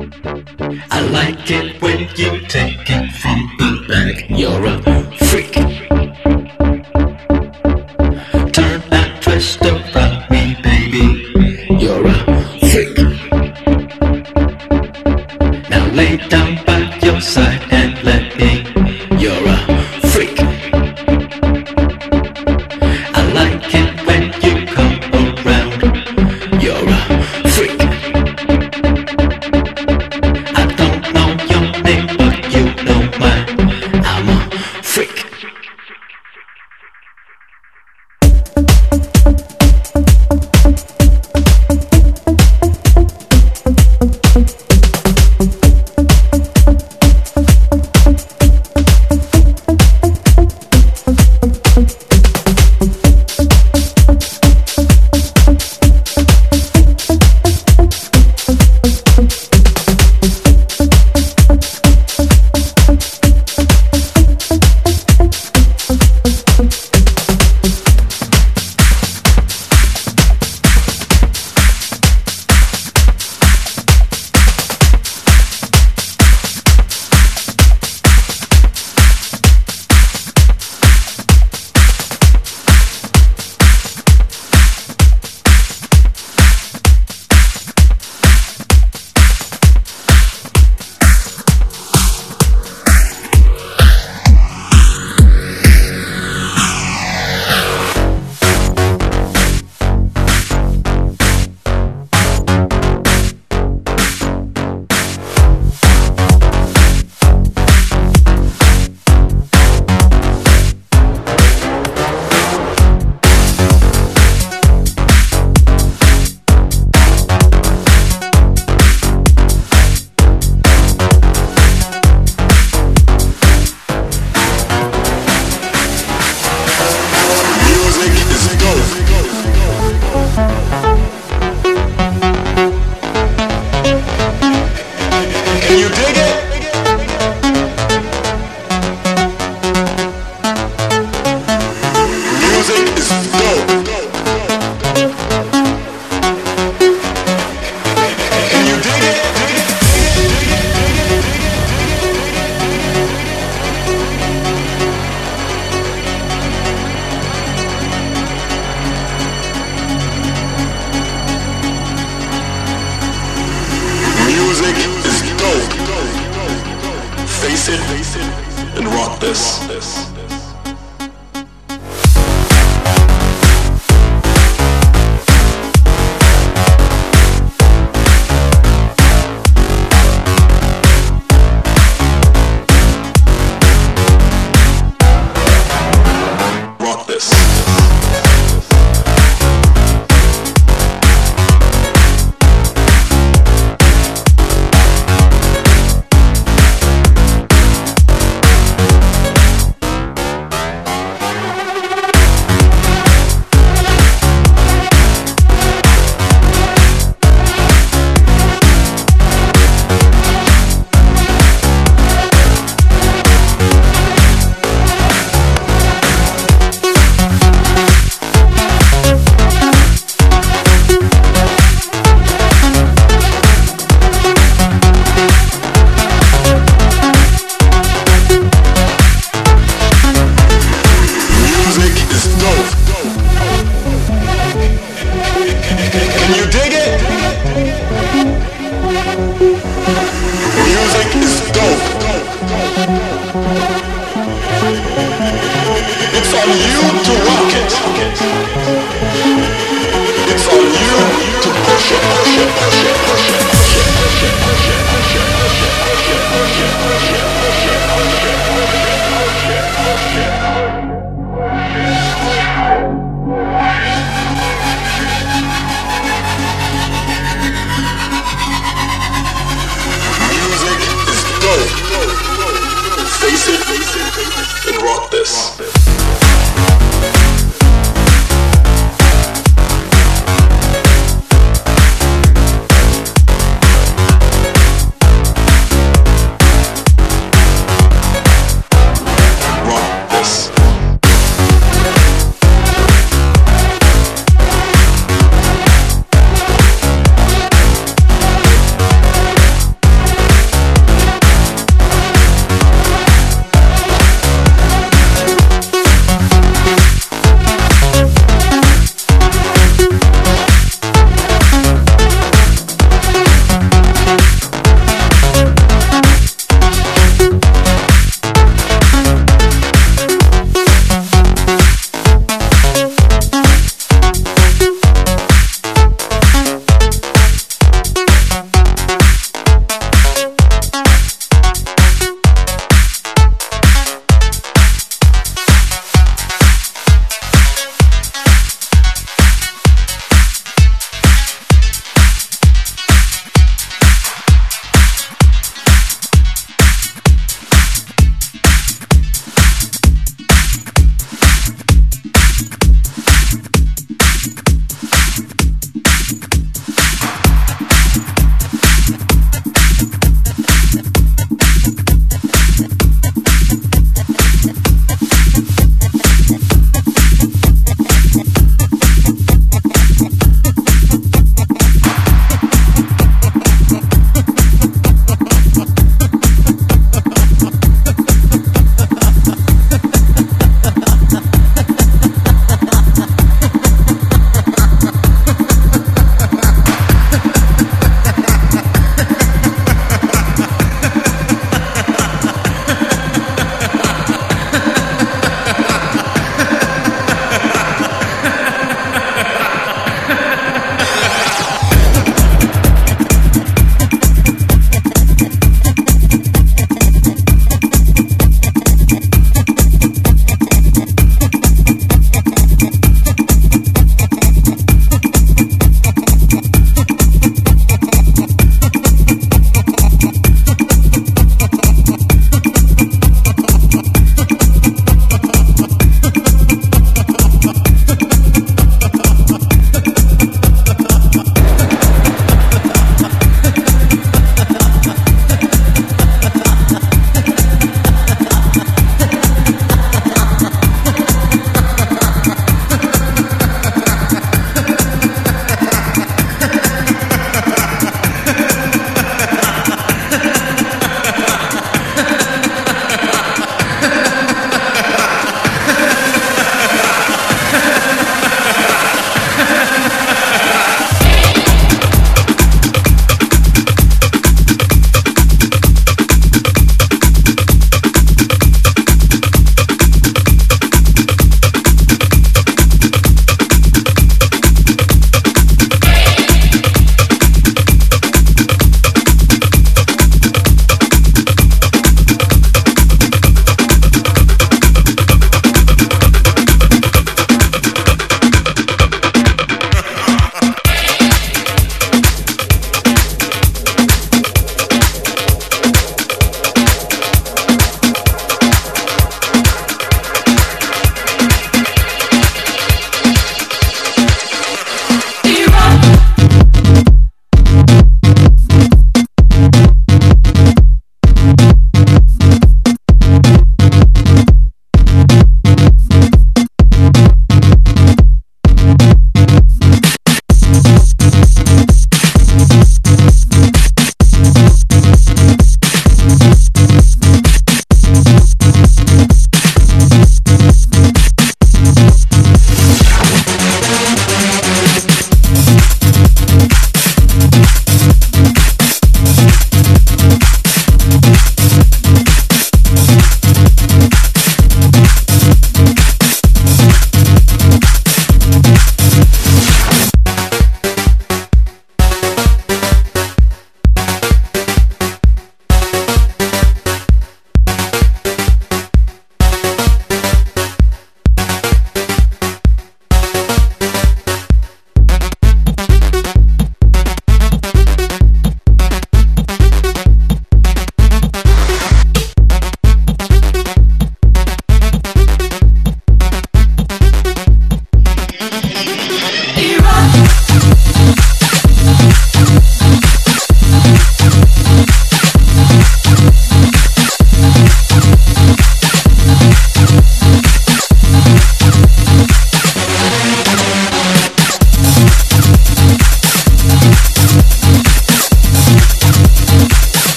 I like it when you take it from the back. You're a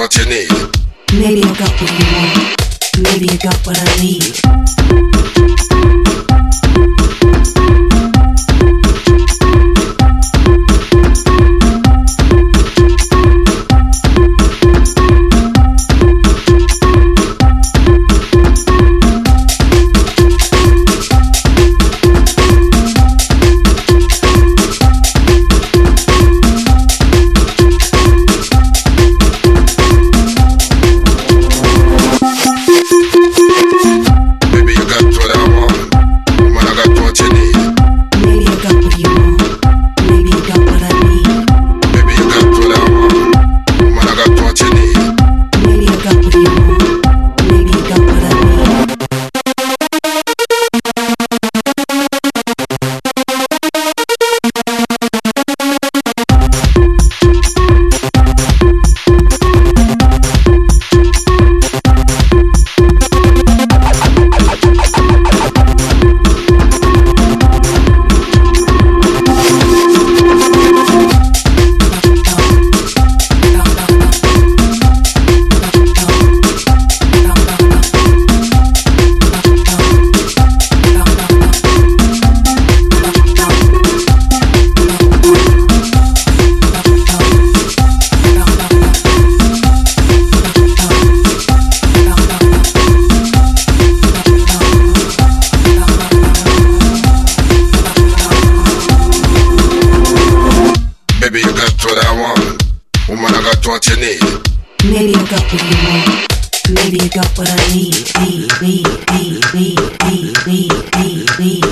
what you need. Maybe I got what you want. Maybe you got what I need. what you need. Maybe got what you want. Maybe you got what I need. Need, need, need, need, need, need, need, need.